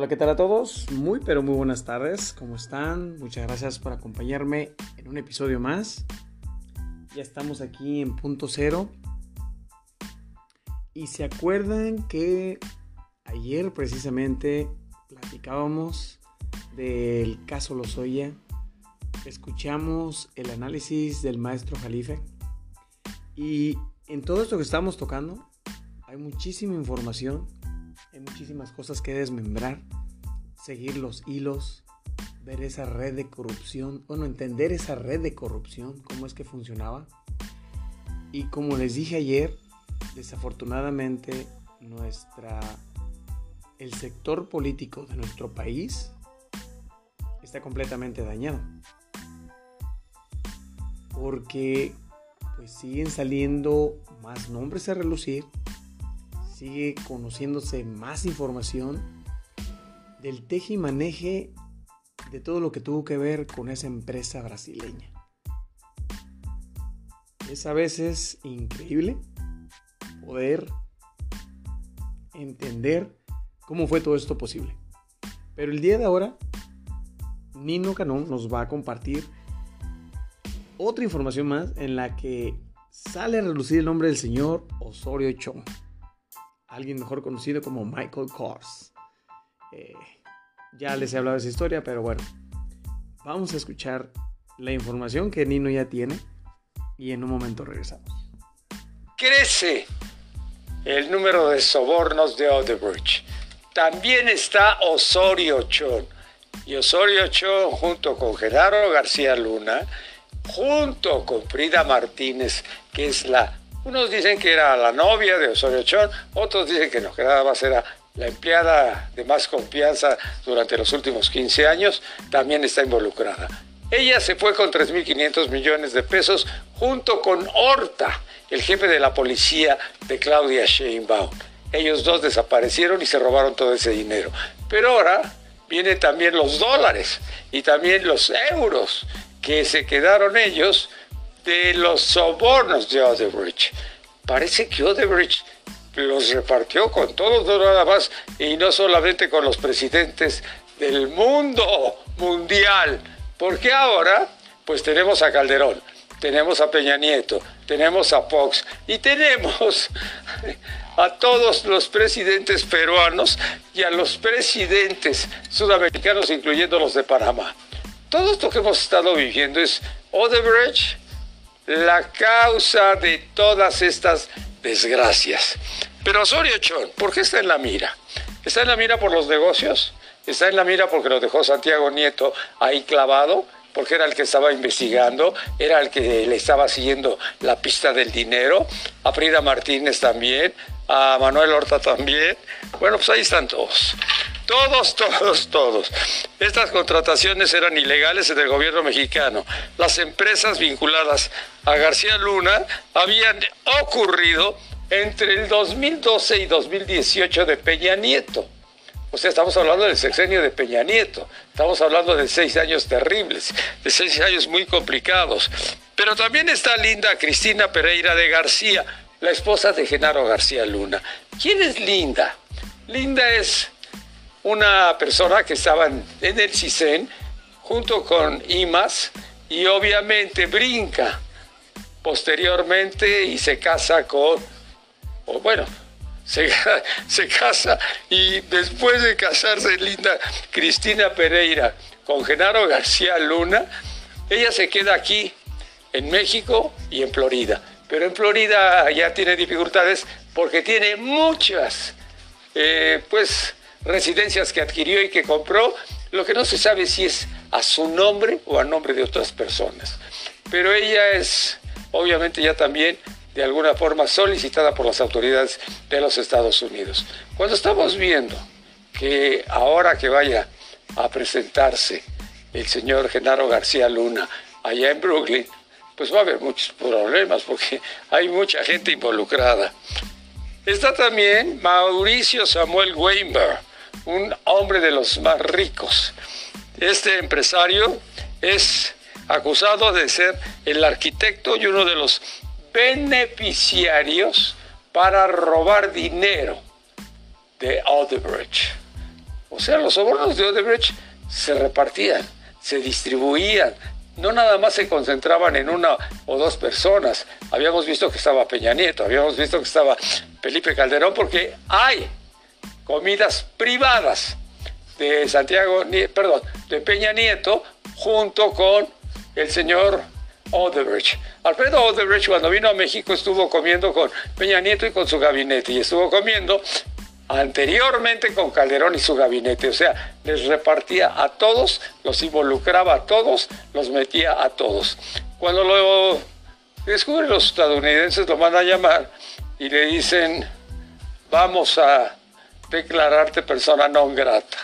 Hola, ¿qué tal a todos? Muy, pero muy buenas tardes. ¿Cómo están? Muchas gracias por acompañarme en un episodio más. Ya estamos aquí en punto cero. Y se acuerdan que ayer precisamente platicábamos del caso Lozoya. Escuchamos el análisis del maestro Jalife. Y en todo esto que estamos tocando hay muchísima información hay muchísimas cosas que desmembrar, seguir los hilos, ver esa red de corrupción, bueno, entender esa red de corrupción, cómo es que funcionaba. Y como les dije ayer, desafortunadamente nuestra el sector político de nuestro país está completamente dañado. Porque pues siguen saliendo más nombres a relucir, sigue conociéndose más información del teje y maneje de todo lo que tuvo que ver con esa empresa brasileña. Es a veces increíble poder entender cómo fue todo esto posible. Pero el día de ahora, Nino Canón nos va a compartir otra información más en la que sale a relucir el nombre del señor Osorio Chong alguien mejor conocido como Michael Kors. Eh, ya les he hablado de esa historia, pero bueno, vamos a escuchar la información que Nino ya tiene y en un momento regresamos. Crece el número de sobornos de Odebrecht. También está Osorio Chon. Y Osorio Chon junto con Genaro García Luna, junto con Frida Martínez, que es la unos dicen que era la novia de Osorio Chón, otros dicen que no, que nada más era la empleada de más confianza durante los últimos 15 años, también está involucrada. Ella se fue con 3.500 millones de pesos junto con Horta, el jefe de la policía de Claudia Sheinbaum. Ellos dos desaparecieron y se robaron todo ese dinero. Pero ahora vienen también los dólares y también los euros que se quedaron ellos de los sobornos de Odebrecht. Parece que Odebrecht los repartió con todos nada más y no solamente con los presidentes del mundo mundial. Porque ahora, pues tenemos a Calderón, tenemos a Peña Nieto, tenemos a Fox y tenemos a todos los presidentes peruanos y a los presidentes sudamericanos, incluyendo los de Panamá. Todo esto que hemos estado viviendo es Odebrecht la causa de todas estas desgracias. Pero Osorio Chón, ¿por qué está en la mira? ¿Está en la mira por los negocios? ¿Está en la mira porque lo dejó Santiago Nieto ahí clavado? porque era el que estaba investigando, era el que le estaba siguiendo la pista del dinero, a Frida Martínez también, a Manuel Horta también. Bueno, pues ahí están todos. Todos, todos, todos. Estas contrataciones eran ilegales en el gobierno mexicano. Las empresas vinculadas a García Luna habían ocurrido entre el 2012 y 2018 de Peña Nieto. O sea, estamos hablando del sexenio de Peña Nieto. Estamos hablando de seis años terribles, de seis años muy complicados. Pero también está Linda Cristina Pereira de García, la esposa de Genaro García Luna. ¿Quién es Linda? Linda es una persona que estaba en el CISEN junto con IMAS y obviamente brinca posteriormente y se casa con, bueno, se, se, casa y después de casarse Linda Cristina Pereira con Genaro García Luna, ella se queda aquí en México y en Florida. Pero en Florida ya tiene dificultades porque tiene muchas, eh, pues, residencias que adquirió y que compró, lo que no se sabe si es a su nombre o a nombre de otras personas. Pero ella es obviamente ya también de alguna forma solicitada por las autoridades de los Estados Unidos. Cuando estamos viendo que ahora que vaya a presentarse el señor Genaro García Luna allá en Brooklyn, pues va a haber muchos problemas porque hay mucha gente involucrada. Está también Mauricio Samuel Weinberg, un hombre de los más ricos. Este empresario es acusado de ser el arquitecto y uno de los beneficiarios para robar dinero de Odebrecht. O sea, los sobornos de Odebrecht se repartían, se distribuían, no nada más se concentraban en una o dos personas. Habíamos visto que estaba Peña Nieto, habíamos visto que estaba Felipe Calderón, porque hay comidas privadas de Santiago, perdón, de Peña Nieto junto con el señor Odebrecht. Alfredo Odebrecht cuando vino a México estuvo comiendo con Peña Nieto y con su gabinete y estuvo comiendo anteriormente con Calderón y su gabinete, o sea, les repartía a todos, los involucraba a todos, los metía a todos. Cuando lo descubren los estadounidenses, lo van a llamar y le dicen, vamos a declararte persona non grata.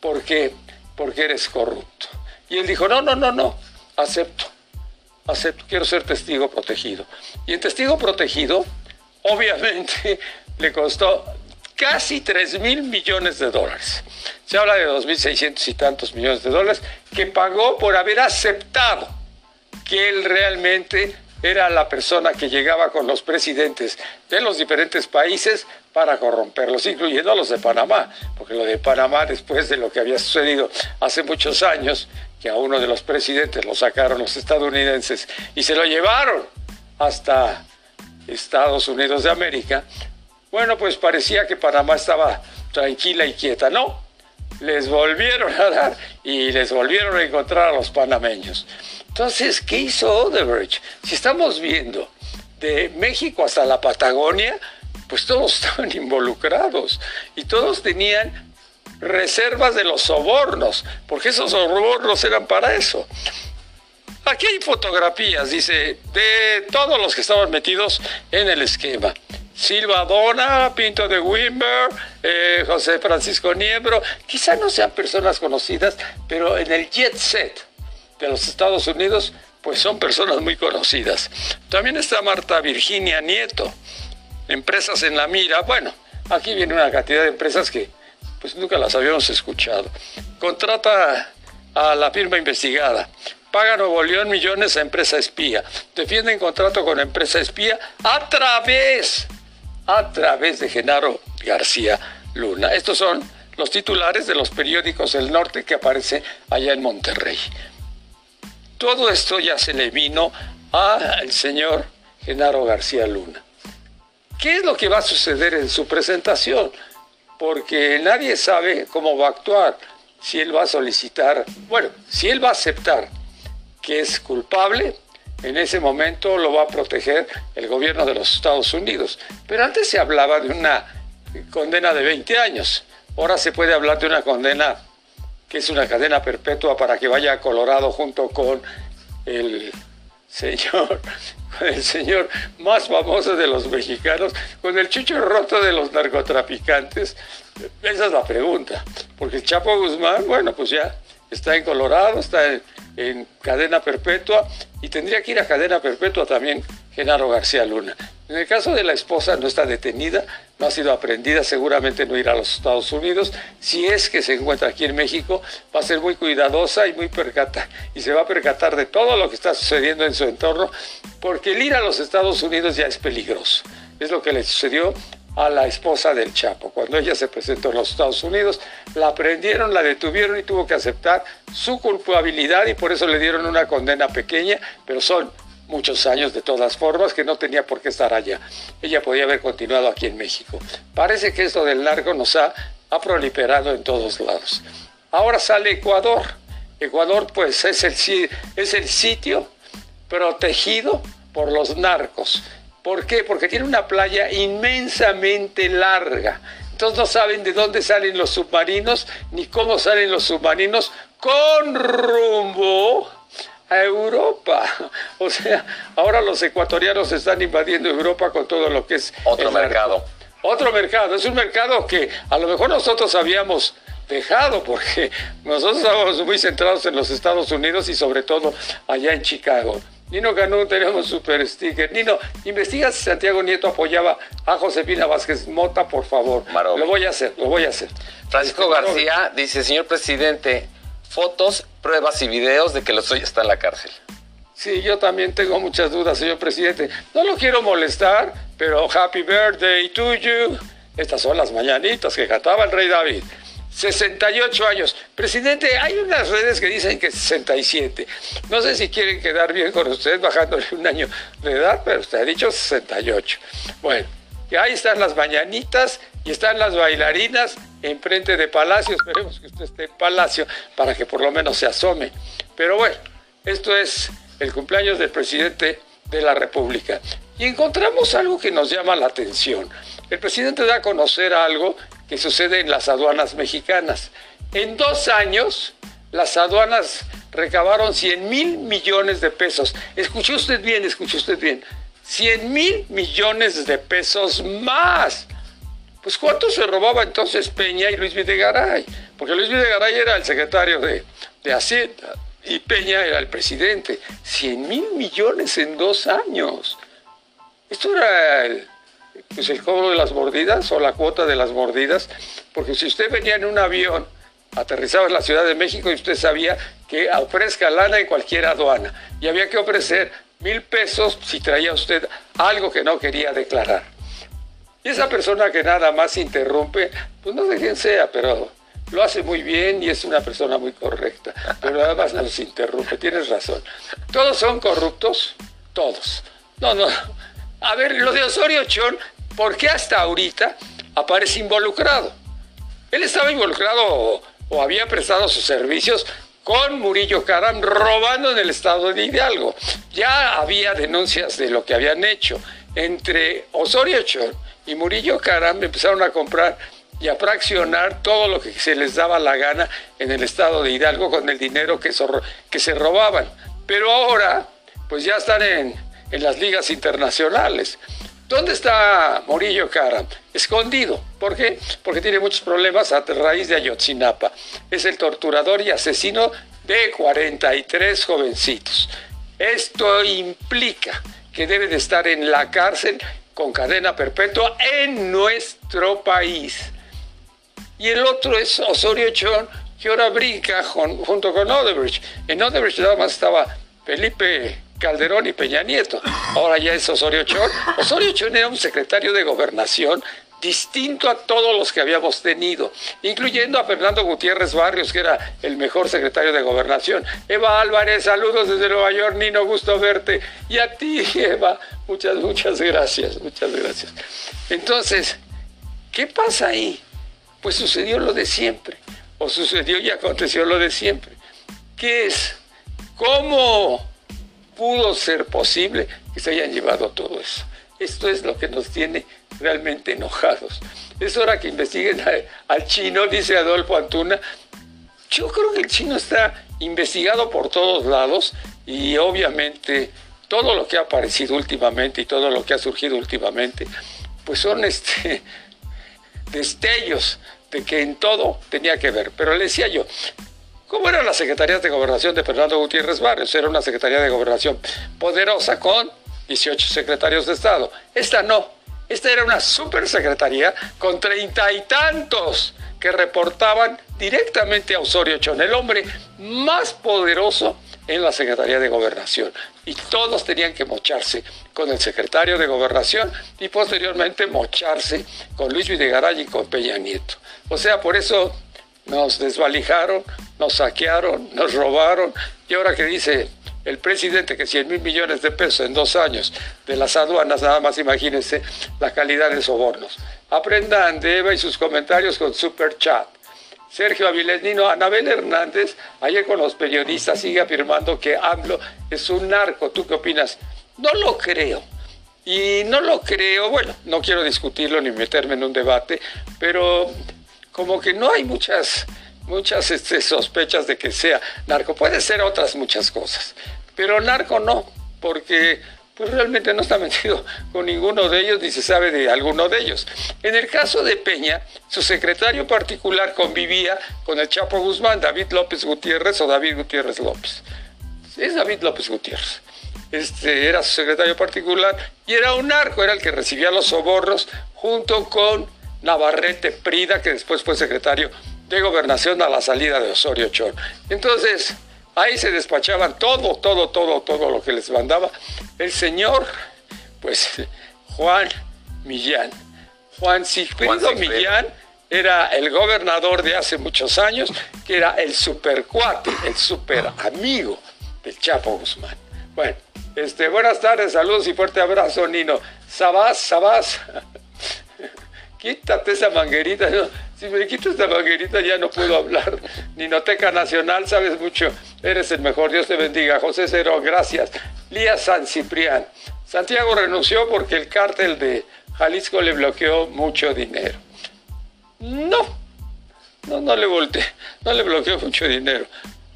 ¿Por qué? Porque eres corrupto. Y él dijo, no, no, no, no, acepto, acepto, quiero ser testigo protegido. Y en testigo protegido, obviamente, le costó casi 3 mil millones de dólares. Se habla de 2.600 y tantos millones de dólares que pagó por haber aceptado que él realmente era la persona que llegaba con los presidentes de los diferentes países para corromperlos, incluyendo a los de Panamá, porque lo de Panamá, después de lo que había sucedido hace muchos años, que a uno de los presidentes lo sacaron los estadounidenses y se lo llevaron hasta Estados Unidos de América, bueno, pues parecía que Panamá estaba tranquila y quieta. No, les volvieron a dar y les volvieron a encontrar a los panameños. Entonces, ¿qué hizo Odebrecht? Si estamos viendo de México hasta la Patagonia, pues todos estaban involucrados y todos tenían reservas de los sobornos, porque esos sobornos eran para eso. Aquí hay fotografías, dice, de todos los que estaban metidos en el esquema. Silva Dona, Pinto de Wimber, eh, José Francisco Niembro, quizá no sean personas conocidas, pero en el jet set de los Estados Unidos, pues son personas muy conocidas. También está Marta Virginia Nieto, empresas en la mira. Bueno, aquí viene una cantidad de empresas que pues nunca las habíamos escuchado. Contrata a la firma investigada. Paga Nuevo León millones a empresa espía. Defienden contrato con empresa espía a través a través de Genaro García Luna. Estos son los titulares de los periódicos del norte que aparece allá en Monterrey. Todo esto ya se le vino al señor Genaro García Luna. ¿Qué es lo que va a suceder en su presentación? Porque nadie sabe cómo va a actuar, si él va a solicitar, bueno, si él va a aceptar que es culpable en ese momento lo va a proteger el gobierno de los Estados Unidos. Pero antes se hablaba de una condena de 20 años. Ahora se puede hablar de una condena que es una cadena perpetua para que vaya a Colorado junto con el señor, el señor más famoso de los mexicanos, con el chucho roto de los narcotraficantes. Esa es la pregunta. Porque Chapo Guzmán, bueno, pues ya está en Colorado, está en, en cadena perpetua y tendría que ir a cadena perpetua también Genaro García Luna. En el caso de la esposa no está detenida, no ha sido aprendida, seguramente no irá a los Estados Unidos. Si es que se encuentra aquí en México, va a ser muy cuidadosa y muy percata y se va a percatar de todo lo que está sucediendo en su entorno, porque el ir a los Estados Unidos ya es peligroso. Es lo que le sucedió a la esposa del Chapo. Cuando ella se presentó en los Estados Unidos, la prendieron, la detuvieron y tuvo que aceptar su culpabilidad y por eso le dieron una condena pequeña, pero son muchos años de todas formas que no tenía por qué estar allá. Ella podía haber continuado aquí en México. Parece que esto del narco nos ha, ha proliferado en todos lados. Ahora sale Ecuador. Ecuador pues es el, es el sitio protegido por los narcos ¿Por qué? Porque tiene una playa inmensamente larga. Entonces no saben de dónde salen los submarinos ni cómo salen los submarinos con rumbo a Europa. O sea, ahora los ecuatorianos están invadiendo Europa con todo lo que es... Otro mercado. Otro mercado. Es un mercado que a lo mejor nosotros habíamos dejado porque nosotros estábamos muy centrados en los Estados Unidos y sobre todo allá en Chicago. Nino Canú, tenemos super sticker. Nino, investiga si Santiago Nieto apoyaba a Josefina Vázquez Mota, por favor. Lo voy a hacer, lo voy a hacer. Francisco este, García dice, señor presidente, fotos, pruebas y videos de que los está en la cárcel. Sí, yo también tengo muchas dudas, señor presidente. No lo quiero molestar, pero happy birthday to you. Estas son las mañanitas que cantaba el rey David. 68 años. Presidente, hay unas redes que dicen que 67. No sé si quieren quedar bien con usted bajándole un año de edad, pero usted ha dicho 68. Bueno, y ahí están las mañanitas y están las bailarinas enfrente de Palacio. Esperemos que usted esté en Palacio para que por lo menos se asome. Pero bueno, esto es el cumpleaños del presidente de la República. Y encontramos algo que nos llama la atención. El presidente da a conocer algo que sucede en las aduanas mexicanas. En dos años, las aduanas recabaron 100 mil millones de pesos. Escuchó usted bien, escuchó usted bien. 100 mil millones de pesos más. Pues ¿cuánto se robaba entonces Peña y Luis Videgaray? Porque Luis Videgaray era el secretario de, de Hacienda y Peña era el presidente. 100 mil millones en dos años. Esto era el, pues el cobro de las mordidas o la cuota de las mordidas, porque si usted venía en un avión, aterrizaba en la Ciudad de México y usted sabía que ofrezca lana en cualquier aduana y había que ofrecer mil pesos si traía usted algo que no quería declarar. Y esa persona que nada más interrumpe, pues no sé quién sea, pero lo hace muy bien y es una persona muy correcta, pero nada más nos interrumpe, tienes razón. ¿Todos son corruptos? Todos. No, no, a ver, lo de Osorio Chón, ¿por qué hasta ahorita aparece involucrado? Él estaba involucrado o, había prestado sus servicios con Murillo Caram robando en el estado de Hidalgo. Ya había denuncias de lo que habían hecho. Entre Osorio Chón y Murillo Caram empezaron a comprar y a fraccionar todo lo que se les daba la gana en el estado de Hidalgo con el dinero que, que se robaban. Pero ahora, pues ya están en, en las ligas internacionales. ¿Dónde está Morillo Cara? Escondido. ¿Por qué? Porque tiene muchos problemas a raíz de Ayotzinapa. Es el torturador y asesino de 43 jovencitos. Esto implica que debe de estar en la cárcel con cadena perpetua en nuestro país. Y el otro es Osorio Chón, que ahora brinca junto con Odebrecht. En Odebrecht nada más estaba Felipe Calderón y Peña Nieto. Ahora ya es Osorio Chón. Osorio Chón era un secretario de gobernación distinto a todos los que habíamos tenido, incluyendo a Fernando Gutiérrez Barrios, que era el mejor secretario de gobernación. Eva Álvarez, saludos desde Nueva York, Nino, gusto verte. Y a ti, Eva, muchas, muchas gracias, muchas gracias. Entonces, ¿qué pasa ahí? Pues sucedió lo de siempre, o sucedió y aconteció lo de siempre. ¿Qué es? ¿Cómo pudo ser posible que se hayan llevado todo eso. Esto es lo que nos tiene realmente enojados. Es hora que investiguen al chino, dice Adolfo Antuna. Yo creo que el chino está investigado por todos lados y obviamente todo lo que ha aparecido últimamente y todo lo que ha surgido últimamente, pues son este, destellos de que en todo tenía que ver. Pero le decía yo, ¿Cómo eran las secretarías de gobernación de Fernando Gutiérrez Barrios? Era una secretaría de gobernación poderosa con 18 secretarios de Estado. Esta no. Esta era una supersecretaría con treinta y tantos que reportaban directamente a Osorio Chón, el hombre más poderoso en la Secretaría de Gobernación. Y todos tenían que mocharse con el secretario de Gobernación y posteriormente mocharse con Luis Videgaray y con Peña Nieto. O sea, por eso nos desvalijaron, nos saquearon, nos robaron, y ahora que dice el presidente que 100 mil millones de pesos en dos años de las aduanas, nada más imagínense la calidad de sobornos. Aprendan de Eva y sus comentarios con Super Chat. Sergio Avilés Nino, Anabel Hernández, ayer con los periodistas sigue afirmando que AMLO es un narco. ¿Tú qué opinas? No lo creo. Y no lo creo, bueno, no quiero discutirlo ni meterme en un debate, pero como que no hay muchas, muchas este, sospechas de que sea narco. Puede ser otras muchas cosas, pero narco no, porque pues realmente no está metido con ninguno de ellos ni se sabe de alguno de ellos. En el caso de Peña, su secretario particular convivía con el Chapo Guzmán, David López Gutiérrez o David Gutiérrez López. Es David López Gutiérrez. Este, era su secretario particular y era un narco, era el que recibía los sobornos junto con Navarrete Prida, que después fue secretario de gobernación a la salida de Osorio Chón. Entonces, ahí se despachaban todo, todo, todo, todo lo que les mandaba el señor, pues, Juan Millán. Juan Sigfrido Millán era el gobernador de hace muchos años, que era el super cuate, el super amigo del Chapo Guzmán. Bueno, este, buenas tardes, saludos y fuerte abrazo, Nino. Sabás, Sabás. Quítate esa manguerita. Si me quito esta manguerita ya no puedo hablar. Ninoteca Nacional, sabes mucho. Eres el mejor. Dios te bendiga. José Cero, gracias. Lía San Ciprián. Santiago renunció porque el cártel de Jalisco le bloqueó mucho dinero. No, no, no le volteé, no le bloqueó mucho dinero.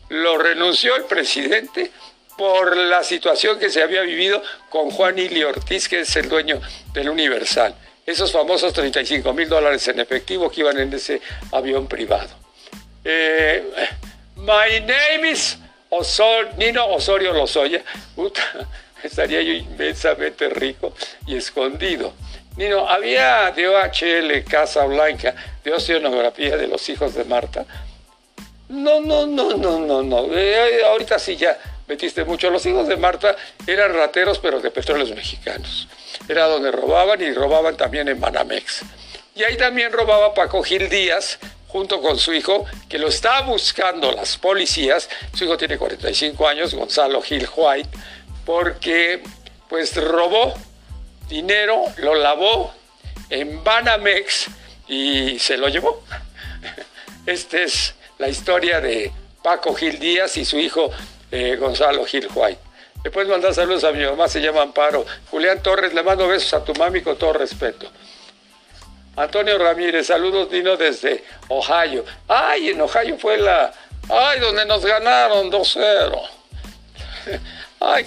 Lo renunció el presidente por la situación que se había vivido con Juan Ili Ortiz, que es el dueño del Universal. Esos famosos 35 mil dólares en efectivo que iban en ese avión privado. Eh, my name is Nino Osorio Lozoya. estaría yo inmensamente rico y escondido. Nino, había de OHL Casa Blanca de oceanografía de los hijos de Marta. No, no, no, no, no, no. Eh, ahorita sí ya metiste mucho. Los hijos de Marta eran rateros, pero de petróleos mexicanos. Era donde robaban y robaban también en Banamex. Y ahí también robaba Paco Gil Díaz, junto con su hijo, que lo está buscando las policías. Su hijo tiene 45 años, Gonzalo Gil White, porque pues robó dinero, lo lavó en Banamex y se lo llevó. Esta es la historia de Paco Gil Díaz y su hijo eh, Gonzalo Gil White. Le puedes mandar saludos a mi mamá, se llama Amparo. Julián Torres, le mando besos a tu mami con todo respeto. Antonio Ramírez, saludos Dino desde Ohio. Ay, en Ohio fue la... Ay, donde nos ganaron 2-0. Ay,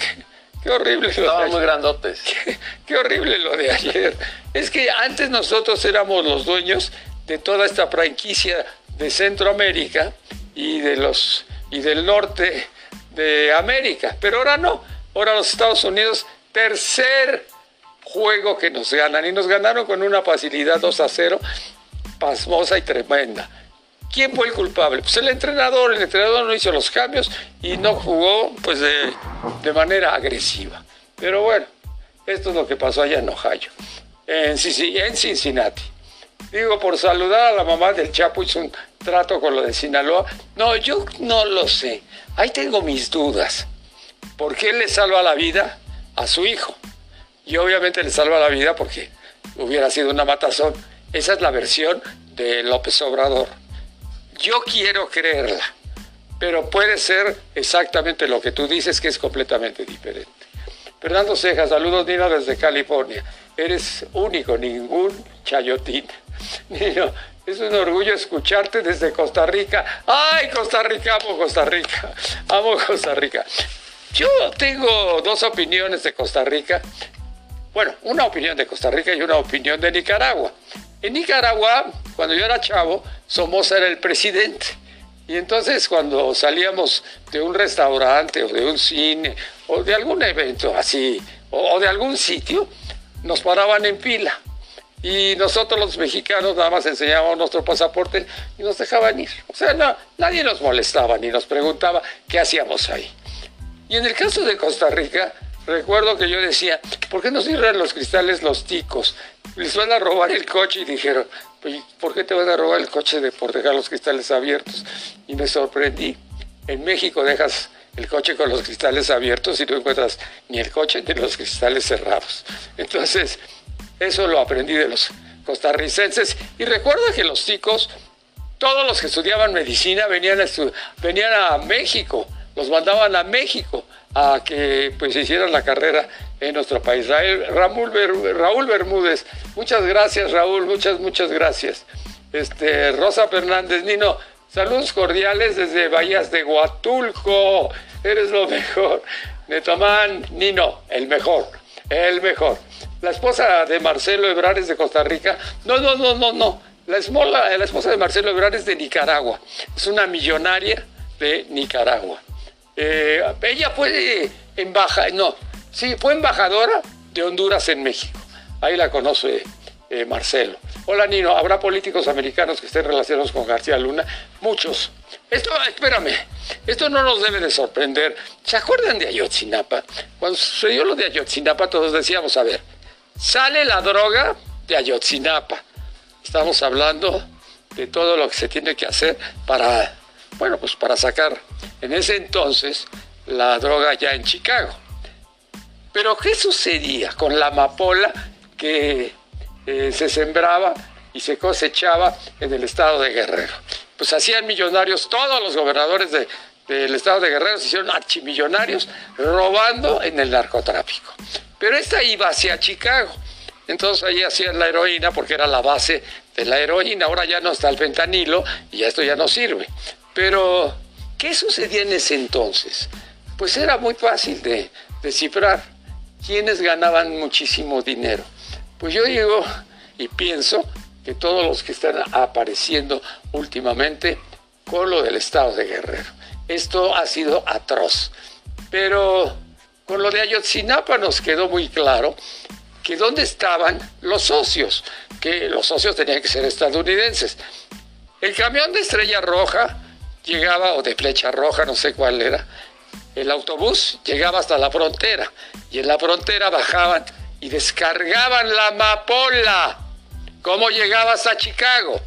qué, horrible. Estaban muy grandotes. qué horrible lo de ayer. Es que antes nosotros éramos los dueños de toda esta franquicia de Centroamérica y de los y del norte de América, pero ahora no. Ahora los Estados Unidos, tercer juego que nos ganan y nos ganaron con una facilidad 2 a 0 pasmosa y tremenda. ¿Quién fue el culpable? Pues el entrenador, el entrenador no hizo los cambios y no jugó pues de, manera agresiva. Pero bueno, esto es lo que pasó allá en Ohio, en Cincinnati. Digo, por saludar a la mamá del Chapo, hizo un trato con lo de Sinaloa. No, yo no lo sé. Ahí tengo mis dudas. ¿Por qué le salva la vida a su hijo? Y obviamente le salva la vida porque hubiera sido una matazón. Esa es la versión de López Obrador. Yo quiero creerla, pero puede ser exactamente lo que tú dices, que es completamente diferente. Fernando Ceja, saludos Nino desde California. Eres único, ningún chayotín. Nino, es un orgullo escucharte desde Costa Rica. ¡Ay, Costa Rica! Amo Costa Rica. Amo Costa Rica. Yo tengo dos opiniones de Costa Rica. Bueno, una opinión de Costa Rica y una opinión de Nicaragua. En Nicaragua, cuando yo era chavo, Somoza era el presidente. Y entonces cuando salíamos de un restaurante o de un cine o de algún evento así, o, de algún sitio, nos paraban en fila. Y nosotros los mexicanos nada más enseñábamos nuestro pasaporte y nos dejaban ir. O sea, no, nadie nos molestaba ni nos preguntaba qué hacíamos ahí. Y en el caso de Costa Rica, recuerdo que yo decía, ¿por qué no cierran los cristales los ticos? Les van a robar el coche y dijeron, ¿por qué te van a robar el coche de, por dejar los cristales abiertos? Y me sorprendí. En México dejas el coche con los cristales abiertos y no encuentras ni el coche ni los cristales cerrados. Entonces, eso lo aprendí de los costarricenses. Y recuerda que los ticos, todos los que estudiaban medicina venían a, México, los mandaban a México a que pues hicieran la carrera en nuestro país. Raúl, Raúl Bermúdez, muchas gracias Raúl, muchas, muchas gracias. Este, Rosa Fernández, Nino, saludos cordiales desde Bahías de Huatulco, eres lo mejor. Netomán, Nino, el mejor, el mejor. La esposa de Marcelo Ebrard es de Costa Rica. No, no, no, no, no. La, esposa de Marcelo Ebrard es de Nicaragua. Es una millonaria de Nicaragua. Eh, ella fue embajadora, no, sí, fue embajadora de Honduras en México. Ahí la conoce eh, Marcelo. Hola Nino, ¿habrá políticos americanos que estén relacionados con García Luna? Muchos. Esto, espérame, esto no nos debe de sorprender. ¿Se acuerdan de Ayotzinapa? Cuando sucedió lo de Ayotzinapa todos decíamos, a ver, sale la droga de Ayotzinapa. Estamos hablando de todo lo que se tiene que hacer para, bueno, pues para sacar en ese entonces la droga ya en Chicago. Pero ¿qué sucedía con la amapola que eh, se sembraba y se cosechaba en el estado de Guerrero? Pues hacían millonarios todos los gobernadores del estado de Guerrero, se hicieron archimillonarios robando en el narcotráfico. Pero esta iba hacia Chicago. Entonces ahí hacían la heroína porque era la base de la heroína. Ahora ya no está el fentanilo y esto ya no sirve. Pero, ¿qué sucedía en ese entonces? Pues era muy fácil de descifrar quiénes ganaban muchísimo dinero. Pues yo digo y pienso que todos los que están apareciendo últimamente con lo del estado de Guerrero. Esto ha sido atroz. Pero con lo de Ayotzinapa nos quedó muy claro que dónde estaban los socios, que los socios tenían que ser estadounidenses. El camión de Estrella Roja llegaba, o de Flecha Roja, no sé cuál era, el autobús llegaba hasta la frontera y en la frontera bajaban y descargaban la amapola. ¿Cómo llegaba hasta Chicago?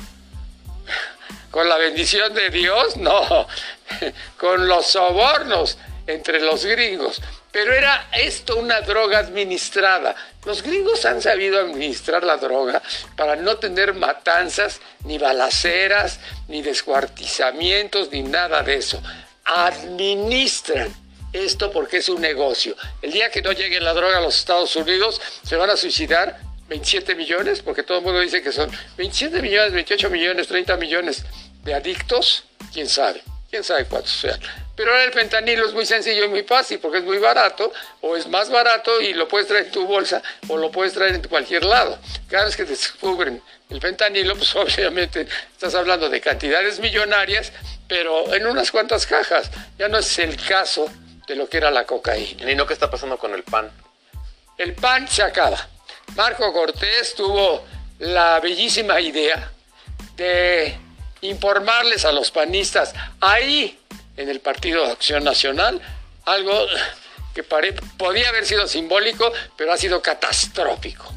¿Con la bendición de Dios? No, con los sobornos entre los gringos. Pero era esto una droga administrada. Los gringos han sabido administrar la droga para no tener matanzas, ni balaceras, ni descuartizamientos, ni nada de eso. Administran esto porque es un negocio. El día que no llegue la droga a los Estados Unidos, se van a suicidar 27 millones, porque todo el mundo dice que son 27 millones, 28 millones, 30 millones de adictos. ¿Quién sabe? ¿Quién sabe cuántos sean? Pero ahora el fentanilo es muy sencillo y muy fácil porque es muy barato o es más barato y lo puedes traer en tu bolsa o lo puedes traer en cualquier lado. Cada vez que descubren el fentanilo, pues obviamente estás hablando de cantidades millonarias, pero en unas cuantas cajas. Ya no es el caso de lo que era la cocaína. ¿Y no qué está pasando con el pan? El pan se acaba. Marco Cortés tuvo la bellísima idea de informarles a los panistas ahí en el Partido de Acción Nacional, algo que podía haber sido simbólico, pero ha sido catastrófico.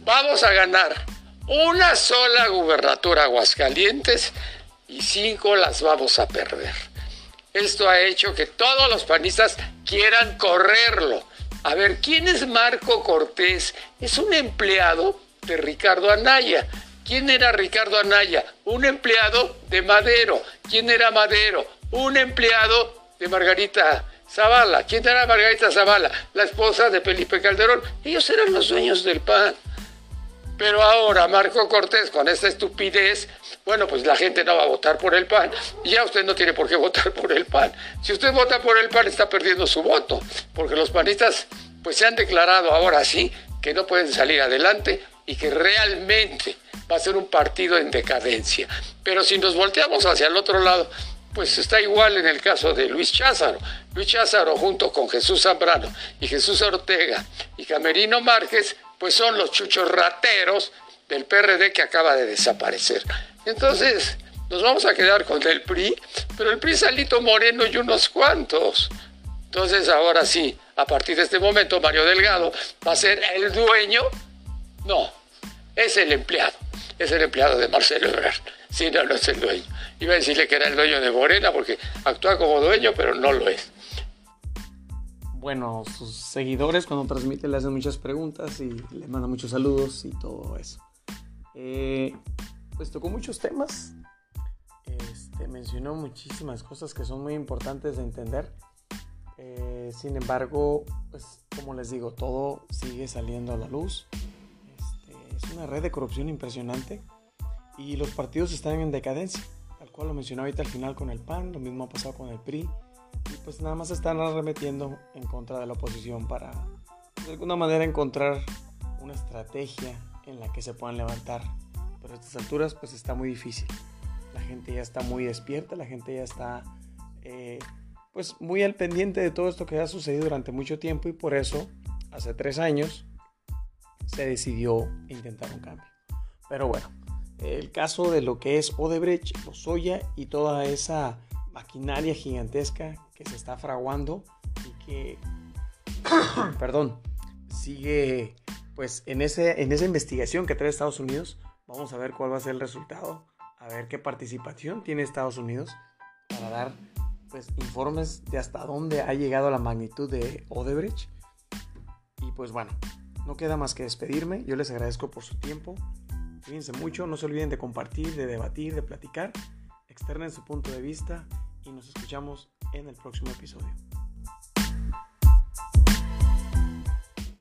Vamos a ganar una sola gubernatura Aguascalientes y cinco las vamos a perder. Esto ha hecho que todos los panistas quieran correrlo. A ver, ¿quién es Marco Cortés? Es un empleado de Ricardo Anaya. ¿Quién era Ricardo Anaya? Un empleado de Madero. ¿Quién era Madero? Un empleado de Margarita Zavala. ¿Quién era Margarita Zavala? La esposa de Felipe Calderón. Ellos eran los dueños del PAN. Pero ahora Marco Cortés con esta estupidez, bueno, pues la gente no va a votar por el PAN ya usted no tiene por qué votar por el PAN. Si usted vota por el PAN está perdiendo su voto, porque los panistas pues se han declarado ahora sí que no pueden salir adelante y que realmente va a ser un partido en decadencia. Pero si nos volteamos hacia el otro lado, pues está igual en el caso de Luis Cházaro. Luis Cházaro junto con Jesús Zambrano y Jesús Ortega y Camerino Márquez, pues son los chuchos rateros del PRD que acaba de desaparecer. Entonces, nos vamos a quedar con el PRI, pero el PRI Salito Moreno y unos cuantos. Entonces, ahora sí, a partir de este momento, Mario Delgado va a ser el dueño. No, es el empleado. Es el empleado de Marcelo Ebrard. Sí, no, no es el dueño. Iba a decirle que era el dueño de Morena porque actúa como dueño, pero no lo es. Bueno, sus seguidores cuando transmite le hacen muchas preguntas y le mandan muchos saludos y todo eso. Eh, pues tocó muchos temas. Este, mencionó muchísimas cosas que son muy importantes de entender. Eh, sin embargo, pues como les digo, todo sigue saliendo a la luz. Este, es una red de corrupción impresionante y los partidos están en decadencia cual lo mencioné ahorita al final con el PAN, lo mismo ha pasado con el PRI, y pues nada más están arremetiendo en contra de la oposición para de alguna manera encontrar una estrategia en la que se puedan levantar. Pero a estas alturas pues está muy difícil. La gente ya está muy despierta, la gente ya está eh, pues muy al pendiente de todo esto que ha sucedido durante mucho tiempo y por eso hace tres años se decidió intentar un cambio. Pero bueno, el caso de lo que es Odebrecht, Lozoya y toda esa maquinaria gigantesca que se está fraguando y que, perdón, sigue pues en, ese, en esa investigación que trae Estados Unidos. Vamos a ver cuál va a ser el resultado a ver qué participación tiene Estados Unidos para dar pues informes de hasta dónde ha llegado la magnitud de Odebrecht. Y pues bueno, no queda más que despedirme. Yo les agradezco por su tiempo. Cuídense mucho, no se olviden de compartir, de debatir, de platicar, externen su punto de vista y nos escuchamos en el próximo episodio.